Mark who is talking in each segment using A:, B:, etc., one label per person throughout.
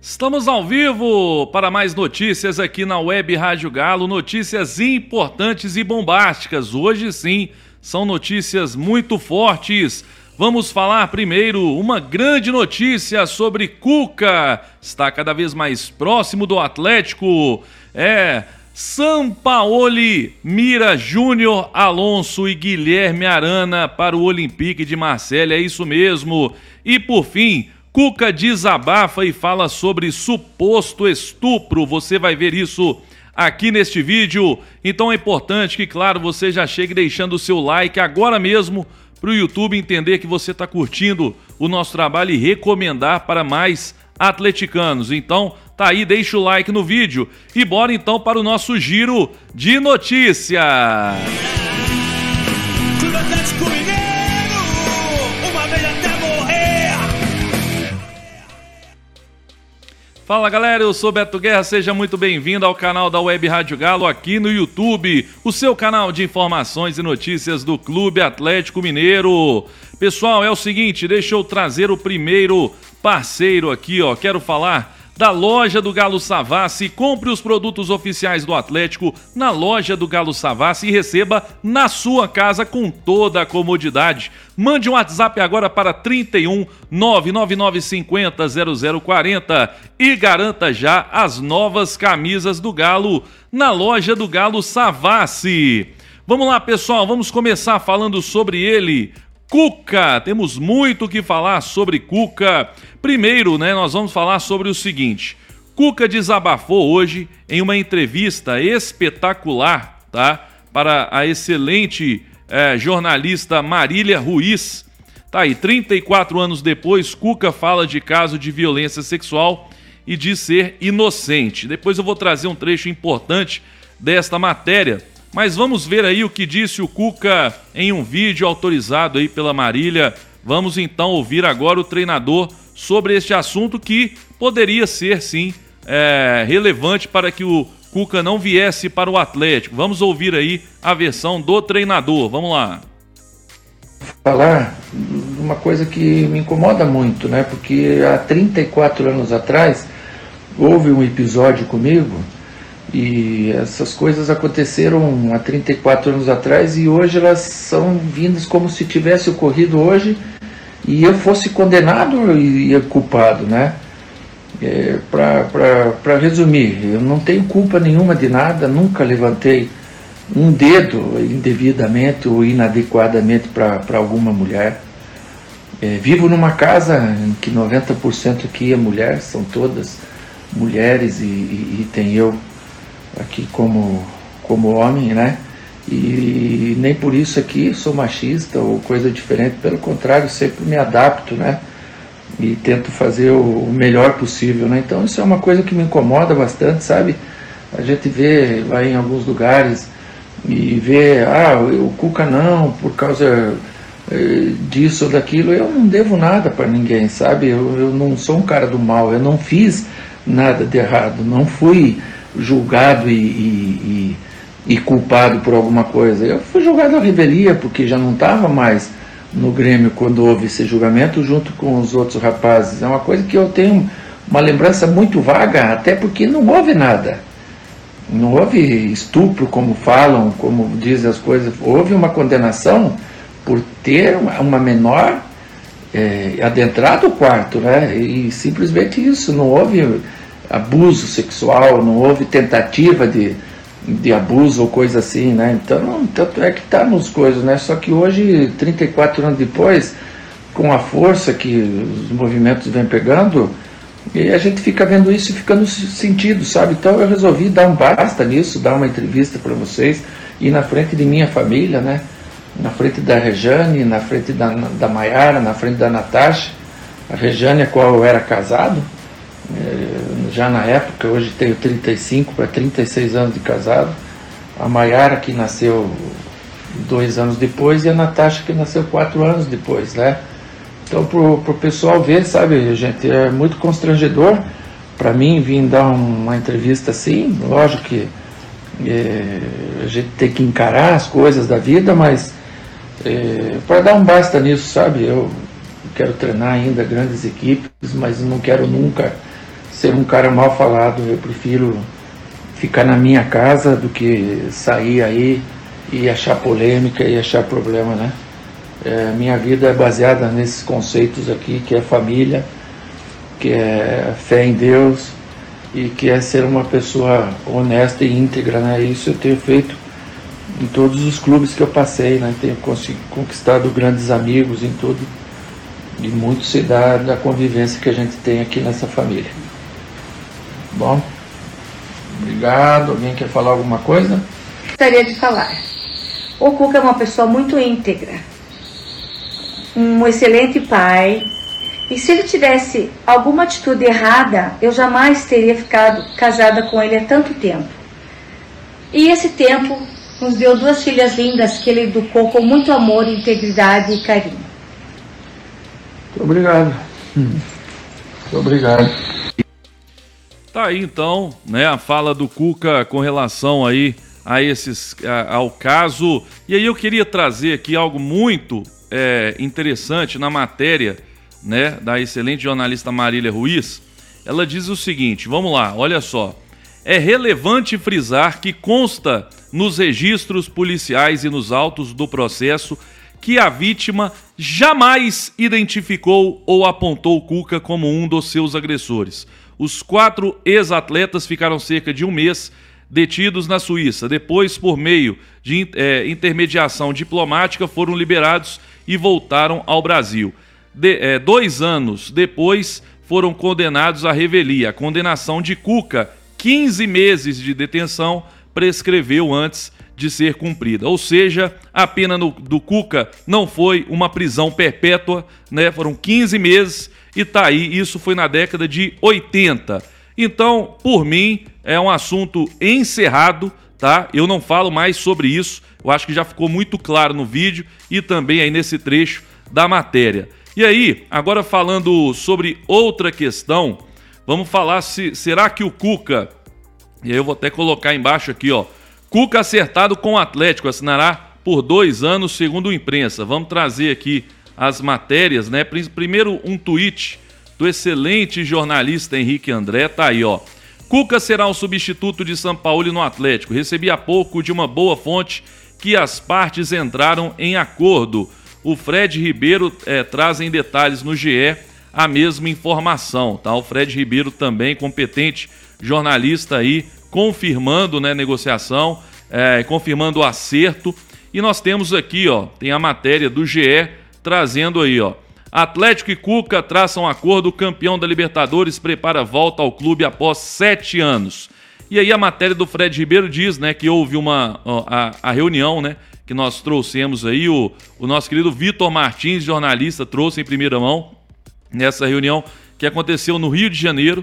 A: Estamos ao vivo para mais notícias aqui na Web Rádio Galo, notícias importantes e bombásticas. Hoje sim, são notícias muito fortes. Vamos falar primeiro uma grande notícia sobre Cuca. Está cada vez mais próximo do Atlético. É Sampaoli mira Júnior Alonso e Guilherme Arana para o Olympique de Marselha, é isso mesmo. E por fim, Cuca desabafa e fala sobre suposto estupro. Você vai ver isso aqui neste vídeo. Então é importante que, claro, você já chegue deixando o seu like agora mesmo para o YouTube entender que você está curtindo o nosso trabalho e recomendar para mais atleticanos. Então, tá aí, deixa o like no vídeo e bora então para o nosso giro de notícias. Fala galera, eu sou Beto Guerra, seja muito bem-vindo ao canal da Web Rádio Galo aqui no YouTube, o seu canal de informações e notícias do Clube Atlético Mineiro. Pessoal, é o seguinte, deixa eu trazer o primeiro parceiro aqui, ó. Quero falar da loja do Galo Savassi. Compre os produtos oficiais do Atlético na loja do Galo Savassi e receba na sua casa com toda a comodidade. Mande um WhatsApp agora para 31 99950 0040 e garanta já as novas camisas do Galo na loja do Galo Savassi. Vamos lá, pessoal, vamos começar falando sobre ele. Cuca, temos muito o que falar sobre Cuca. Primeiro, né, nós vamos falar sobre o seguinte. Cuca desabafou hoje em uma entrevista espetacular, tá? Para a excelente é, jornalista Marília Ruiz. Tá aí, 34 anos depois, Cuca fala de caso de violência sexual e diz ser inocente. Depois eu vou trazer um trecho importante desta matéria mas vamos ver aí o que disse o Cuca em um vídeo autorizado aí pela Marília. Vamos então ouvir agora o treinador sobre este assunto que poderia ser sim é, relevante para que o Cuca não viesse para o Atlético. Vamos ouvir aí a versão do treinador. Vamos lá.
B: Falar uma coisa que me incomoda muito, né? Porque há 34 anos atrás houve um episódio comigo e essas coisas aconteceram há 34 anos atrás e hoje elas são vindas como se tivesse ocorrido hoje e eu fosse condenado e, e culpado, né? É, Para resumir, eu não tenho culpa nenhuma de nada, nunca levantei um dedo indevidamente ou inadequadamente para alguma mulher. É, vivo numa casa em que 90% aqui é mulher, são todas mulheres e, e, e tem eu aqui como, como homem, né? E nem por isso aqui sou machista ou coisa diferente, pelo contrário, sempre me adapto, né? E tento fazer o melhor possível, né? Então isso é uma coisa que me incomoda bastante, sabe? A gente vê, vai em alguns lugares e vê, ah, o Cuca não, por causa eh, disso ou daquilo, eu não devo nada para ninguém, sabe? Eu, eu não sou um cara do mal, eu não fiz nada de errado, não fui julgado e, e, e, e, culpado por alguma coisa. Eu fui julgado à revelia, porque já não estava mais no Grêmio quando houve esse julgamento, junto com os outros rapazes. É uma coisa que eu tenho uma lembrança muito vaga, até porque não houve nada. Não houve estupro, como falam, como dizem as coisas. Houve uma condenação por ter uma menor é, adentrado o quarto, né? E simplesmente isso. Não houve abuso sexual, não houve tentativa de, de abuso ou coisa assim, né? Então, tanto é que está nos coisas, né? Só que hoje, 34 anos depois, com a força que os movimentos vêm pegando, e a gente fica vendo isso e fica no sentido, sabe? Então eu resolvi dar um basta nisso, dar uma entrevista para vocês, e na frente de minha família, né? Na frente da Rejane, na frente da, da Maiara, na frente da Natasha, a Rejane, a qual eu era casado, é, já na época, hoje tenho 35 para 36 anos de casado. A Maiara, que nasceu dois anos depois, e a Natasha, que nasceu quatro anos depois, né? Então, pro, pro pessoal ver, sabe, gente, é muito constrangedor para mim vir dar uma entrevista assim. Lógico que é, a gente tem que encarar as coisas da vida, mas é, para dar um basta nisso, sabe? Eu quero treinar ainda grandes equipes, mas não quero nunca ser um cara mal falado. Eu prefiro ficar na minha casa do que sair aí e achar polêmica e achar problema, né? É, minha vida é baseada nesses conceitos aqui, que é família, que é fé em Deus e que é ser uma pessoa honesta e íntegra, né? Isso eu tenho feito em todos os clubes que eu passei, né? Tenho conquistado grandes amigos em tudo e muito se dá da convivência que a gente tem aqui nessa família. Bom, obrigado. Alguém quer falar alguma coisa?
C: Gostaria de falar. O Cuca é uma pessoa muito íntegra, um excelente pai. E se ele tivesse alguma atitude errada, eu jamais teria ficado casada com ele há tanto tempo. E esse tempo nos deu duas filhas lindas que ele educou com muito amor, integridade e carinho.
B: Muito obrigado. Muito obrigado.
A: Tá aí então, né, a fala do Cuca com relação aí a esses a, ao caso. E aí eu queria trazer aqui algo muito é, interessante na matéria, né, da excelente jornalista Marília Ruiz. Ela diz o seguinte: vamos lá, olha só. É relevante frisar que consta nos registros policiais e nos autos do processo que a vítima jamais identificou ou apontou Cuca como um dos seus agressores. Os quatro ex-atletas ficaram cerca de um mês detidos na Suíça. Depois, por meio de é, intermediação diplomática, foram liberados e voltaram ao Brasil. De, é, dois anos depois, foram condenados à revelia. A condenação de Cuca, 15 meses de detenção, prescreveu antes de ser cumprida. Ou seja, a pena no, do Cuca não foi uma prisão perpétua, né? Foram 15 meses e tá aí, isso foi na década de 80. Então, por mim, é um assunto encerrado, tá? Eu não falo mais sobre isso. Eu acho que já ficou muito claro no vídeo e também aí nesse trecho da matéria. E aí, agora falando sobre outra questão, vamos falar se será que o Cuca, e aí eu vou até colocar embaixo aqui, ó, Cuca acertado com o Atlético, assinará por dois anos, segundo a imprensa. Vamos trazer aqui as matérias, né? Primeiro, um tweet do excelente jornalista Henrique André, tá aí, ó. Cuca será o substituto de São Paulo no Atlético. Recebi há pouco de uma boa fonte que as partes entraram em acordo. O Fred Ribeiro é, traz em detalhes no GE a mesma informação, tá? O Fred Ribeiro também competente jornalista aí confirmando né, negociação, é, confirmando o acerto. E nós temos aqui, ó, tem a matéria do GE trazendo aí, ó. Atlético e Cuca traçam acordo, campeão da Libertadores prepara volta ao clube após sete anos. E aí a matéria do Fred Ribeiro diz, né, que houve uma ó, a, a, reunião, né, que nós trouxemos aí o, o nosso querido Vitor Martins, jornalista, trouxe em primeira mão nessa reunião que aconteceu no Rio de Janeiro.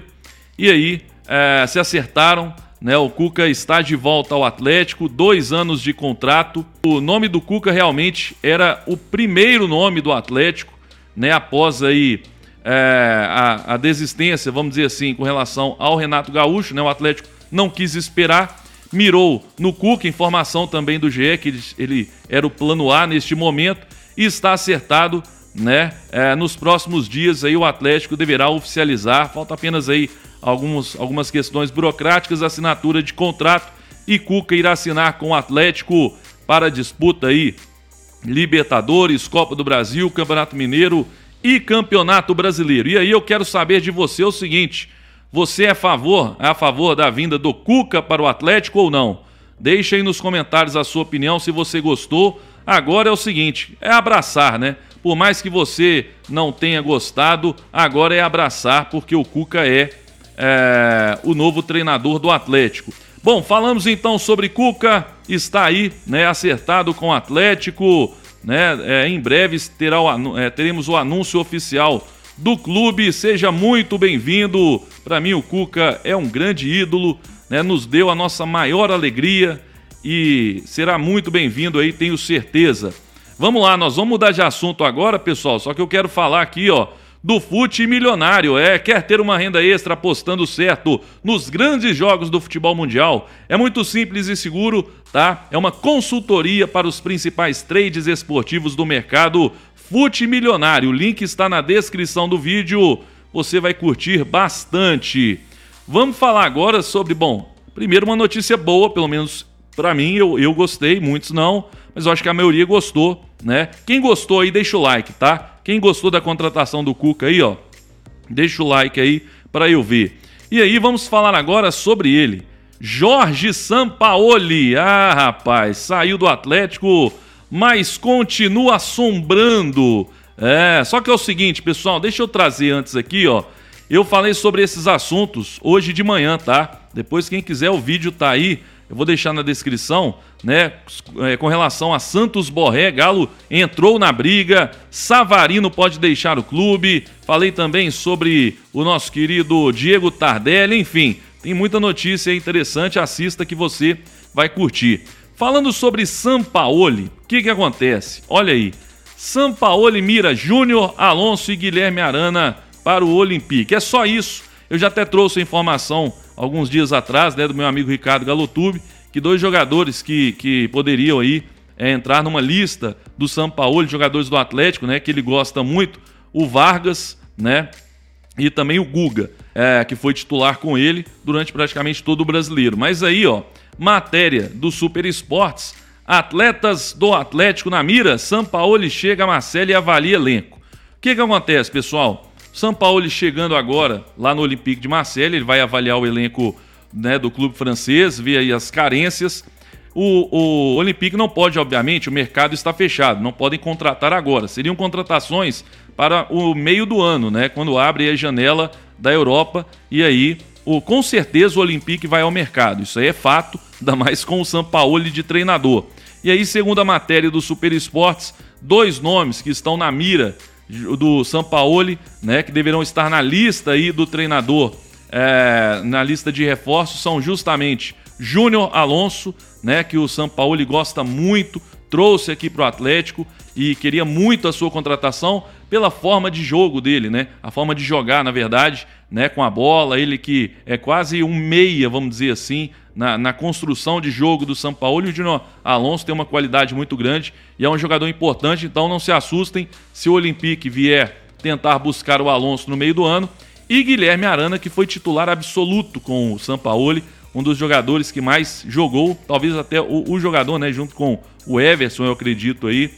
A: E aí é, se acertaram né, o Cuca está de volta ao Atlético, dois anos de contrato. O nome do Cuca realmente era o primeiro nome do Atlético, né, após aí é, a, a, desistência, vamos dizer assim, com relação ao Renato Gaúcho. Né, o Atlético não quis esperar, mirou no Cuca, informação também do GE, que ele, ele era o plano A neste momento, e está acertado. Né? É, nos próximos dias aí o Atlético deverá oficializar, falta apenas aí alguns, algumas questões burocráticas, assinatura de contrato e Cuca irá assinar com o Atlético para disputa aí Libertadores, Copa do Brasil, Campeonato Mineiro e Campeonato Brasileiro. E aí eu quero saber de você o seguinte: você é a favor, é a favor da vinda do Cuca para o Atlético ou não? Deixe aí nos comentários a sua opinião se você gostou. Agora é o seguinte, é abraçar, né? Por mais que você não tenha gostado, agora é abraçar porque o Cuca é é, o novo treinador do Atlético. Bom, falamos então sobre Cuca, está aí, né, acertado com o Atlético, né, é, em breve terá o, é, teremos o anúncio oficial do clube, seja muito bem-vindo, para mim o Cuca é um grande ídolo, né, nos deu a nossa maior alegria e será muito bem-vindo aí, tenho certeza. Vamos lá, nós vamos mudar de assunto agora, pessoal, só que eu quero falar aqui, ó, do Fute Milionário. É, quer ter uma renda extra apostando certo nos grandes jogos do futebol mundial? É muito simples e seguro, tá? É uma consultoria para os principais trades esportivos do mercado. Fute Milionário. O link está na descrição do vídeo. você vai curtir bastante. Vamos falar agora sobre, bom, primeiro uma notícia boa, pelo menos para mim, eu, eu gostei, muitos não, mas eu acho que a maioria gostou, né? Quem gostou aí, deixa o like, tá? Quem gostou da contratação do Cuca aí, ó, deixa o like aí para eu ver. E aí, vamos falar agora sobre ele. Jorge Sampaoli. Ah, rapaz, saiu do Atlético, mas continua assombrando. É, só que é o seguinte, pessoal, deixa eu trazer antes aqui, ó. Eu falei sobre esses assuntos hoje de manhã, tá? Depois, quem quiser, o vídeo tá aí. Eu vou deixar na descrição, né? É, com relação a Santos Borré, Galo entrou na briga, Savarino pode deixar o clube. Falei também sobre o nosso querido Diego Tardelli, enfim, tem muita notícia interessante, assista que você vai curtir. Falando sobre Sampaoli, o que, que acontece? Olha aí, Sampaoli mira Júnior, Alonso e Guilherme Arana para o Olympique. É só isso. Eu já até trouxe a informação alguns dias atrás, né, do meu amigo Ricardo Galotube, que dois jogadores que, que poderiam aí é, entrar numa lista do São Paulo, jogadores do Atlético, né, que ele gosta muito, o Vargas, né, e também o Guga, é, que foi titular com ele durante praticamente todo o brasileiro. Mas aí, ó, matéria do Super Esportes, atletas do Atlético na mira, São Paulo chega a Marcelo e avalia elenco. O que que acontece, pessoal? São Paulo chegando agora lá no Olympique de Marseille, ele vai avaliar o elenco né, do clube francês, ver aí as carências. O, o Olympique não pode, obviamente, o mercado está fechado, não podem contratar agora. Seriam contratações para o meio do ano, né? Quando abre a janela da Europa e aí o, com certeza o Olympique vai ao mercado. Isso aí é fato, ainda mais com o São Paulo de treinador. E aí, segundo a matéria do Super Esportes, dois nomes que estão na mira do Sampaoli, né, que deverão estar na lista aí do treinador, é, na lista de reforços, são justamente Júnior Alonso, né, que o Sampaoli gosta muito, trouxe aqui para o Atlético e queria muito a sua contratação pela forma de jogo dele, né? A forma de jogar, na verdade, né? Com a bola, ele que é quase um meia, vamos dizer assim, na, na construção de jogo do São Paulo. E o Dino Alonso tem uma qualidade muito grande e é um jogador importante, então não se assustem se o Olympique vier tentar buscar o Alonso no meio do ano. E Guilherme Arana, que foi titular absoluto com o Sampaoli, um dos jogadores que mais jogou, talvez até o, o jogador, né, junto com o Everson, eu acredito aí,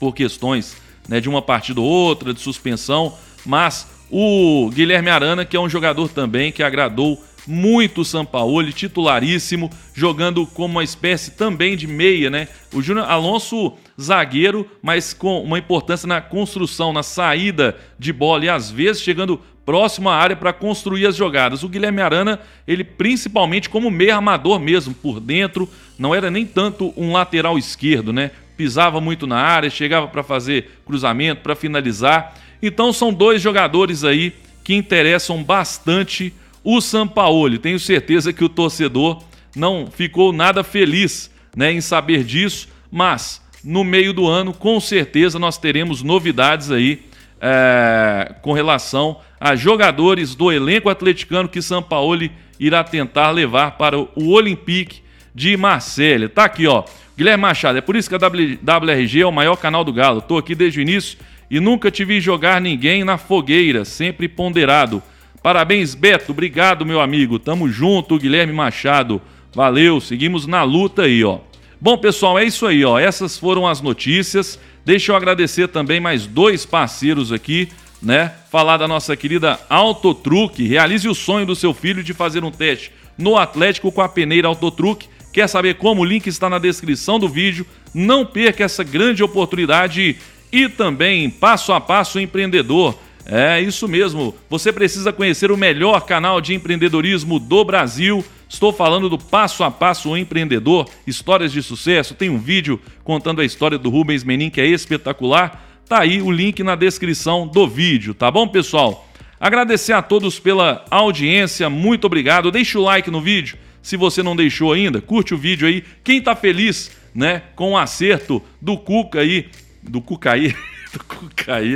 A: por questões né, de uma partida ou outra, de suspensão, mas o Guilherme Arana, que é um jogador também que agradou muito o Sampaoli, titularíssimo, jogando como uma espécie também de meia, né? O Júnior Alonso, zagueiro, mas com uma importância na construção, na saída de bola e às vezes chegando próximo à área para construir as jogadas. O Guilherme Arana, ele principalmente como meia armador mesmo, por dentro, não era nem tanto um lateral esquerdo, né? pisava muito na área, chegava para fazer cruzamento, para finalizar. Então são dois jogadores aí que interessam bastante o Sampaoli. Tenho certeza que o torcedor não ficou nada feliz né, em saber disso, mas no meio do ano, com certeza, nós teremos novidades aí é, com relação a jogadores do elenco atleticano que Sampaoli irá tentar levar para o Olympique de Marselha. Tá aqui, ó. Guilherme Machado, é por isso que a WRG é o maior canal do Galo. Tô aqui desde o início e nunca te vi jogar ninguém na fogueira, sempre ponderado. Parabéns, Beto. Obrigado, meu amigo. Tamo junto, Guilherme Machado. Valeu, seguimos na luta aí, ó. Bom, pessoal, é isso aí, ó. Essas foram as notícias. Deixa eu agradecer também mais dois parceiros aqui, né? Falar da nossa querida Autotruque. Realize o sonho do seu filho de fazer um teste no Atlético com a peneira Autotruque Quer saber como? O link está na descrição do vídeo. Não perca essa grande oportunidade e também passo a passo empreendedor. É isso mesmo. Você precisa conhecer o melhor canal de empreendedorismo do Brasil. Estou falando do Passo a Passo Empreendedor, histórias de sucesso. Tem um vídeo contando a história do Rubens Menin que é espetacular. Tá aí o link na descrição do vídeo, tá bom, pessoal? Agradecer a todos pela audiência. Muito obrigado. Deixe o like no vídeo se você não deixou ainda, curte o vídeo aí. Quem tá feliz, né, com o acerto do Cuca aí, do Cucaí, do Cucaí,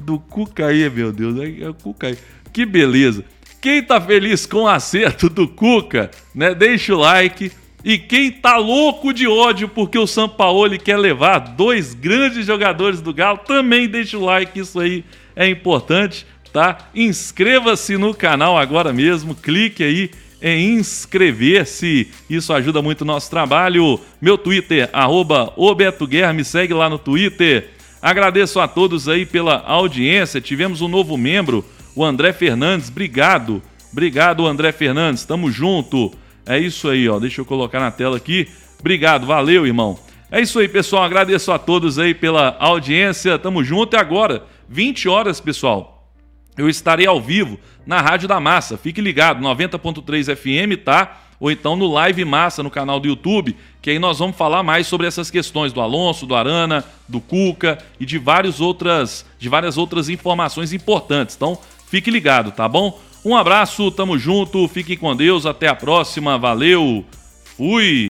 A: do Cucaí, meu Deus, é o Cucaí. Que beleza. Quem tá feliz com o acerto do Cuca, né, deixa o like. E quem tá louco de ódio porque o Sampaoli quer levar dois grandes jogadores do Galo, também deixa o like, isso aí é importante. tá? Inscreva-se no canal agora mesmo, clique aí em inscrever-se. Isso ajuda muito o nosso trabalho. Meu Twitter, arroba me segue lá no Twitter. Agradeço a todos aí pela audiência. Tivemos um novo membro, o André Fernandes. Obrigado. Obrigado, André Fernandes. Tamo junto. É isso aí, ó. Deixa eu colocar na tela aqui. Obrigado, valeu, irmão. É isso aí, pessoal. Agradeço a todos aí pela audiência. Tamo junto. E agora, 20 horas, pessoal, eu estarei ao vivo na Rádio da Massa. Fique ligado, 90.3 FM, tá? Ou então no Live Massa no canal do YouTube, que aí nós vamos falar mais sobre essas questões do Alonso, do Arana, do Cuca e de várias outras, de várias outras informações importantes. Então, fique ligado, tá bom? Um abraço, tamo junto, fiquem com Deus, até a próxima, valeu, fui!